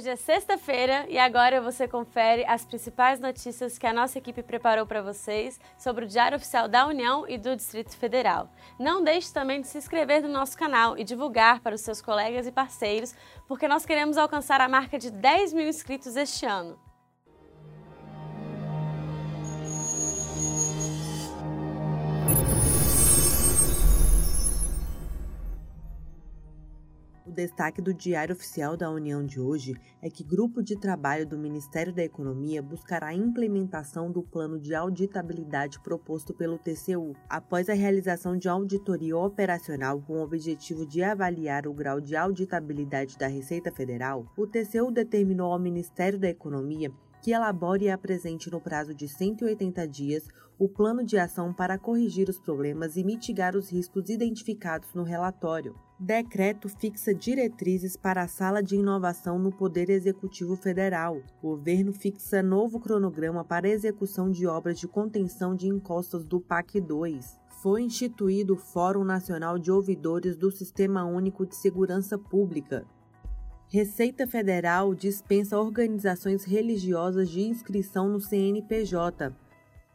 Hoje é sexta-feira e agora você confere as principais notícias que a nossa equipe preparou para vocês sobre o Diário Oficial da União e do Distrito Federal. Não deixe também de se inscrever no nosso canal e divulgar para os seus colegas e parceiros, porque nós queremos alcançar a marca de 10 mil inscritos este ano. O destaque do Diário Oficial da União de hoje é que grupo de trabalho do Ministério da Economia buscará a implementação do plano de auditabilidade proposto pelo TCU, após a realização de auditoria operacional com o objetivo de avaliar o grau de auditabilidade da Receita Federal. O TCU determinou ao Ministério da Economia que elabore e apresente no prazo de 180 dias o plano de ação para corrigir os problemas e mitigar os riscos identificados no relatório. Decreto fixa diretrizes para a Sala de Inovação no Poder Executivo Federal. O governo fixa novo cronograma para execução de obras de contenção de encostas do PAC 2. Foi instituído o Fórum Nacional de Ouvidores do Sistema Único de Segurança Pública. Receita Federal dispensa organizações religiosas de inscrição no CNPJ.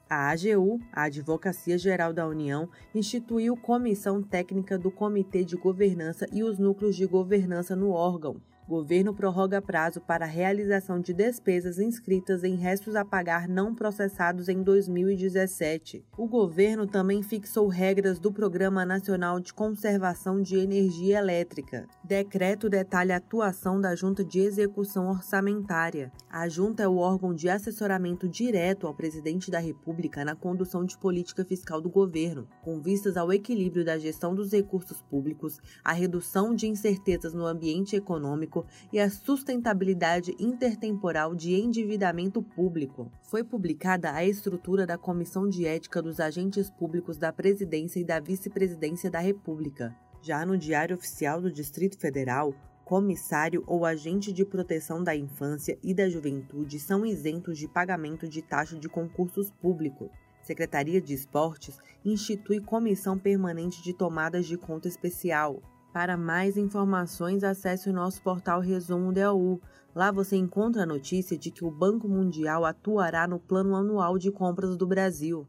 A AGU, a Advocacia Geral da União, instituiu comissão técnica do Comitê de Governança e os núcleos de governança no órgão. Governo prorroga prazo para realização de despesas inscritas em restos a pagar não processados em 2017. O governo também fixou regras do Programa Nacional de Conservação de Energia Elétrica. Decreto detalha a atuação da Junta de Execução Orçamentária. A Junta é o órgão de assessoramento direto ao presidente da República na condução de política fiscal do governo, com vistas ao equilíbrio da gestão dos recursos públicos, a redução de incertezas no ambiente econômico e a sustentabilidade intertemporal de endividamento público. Foi publicada a estrutura da Comissão de Ética dos Agentes Públicos da Presidência e da Vice-Presidência da República. Já no Diário Oficial do Distrito Federal, comissário ou agente de proteção da infância e da juventude são isentos de pagamento de taxa de concursos públicos. Secretaria de Esportes institui comissão permanente de tomadas de conta especial. Para mais informações, acesse o nosso portal Resumo DAU. Lá você encontra a notícia de que o Banco Mundial atuará no Plano Anual de Compras do Brasil.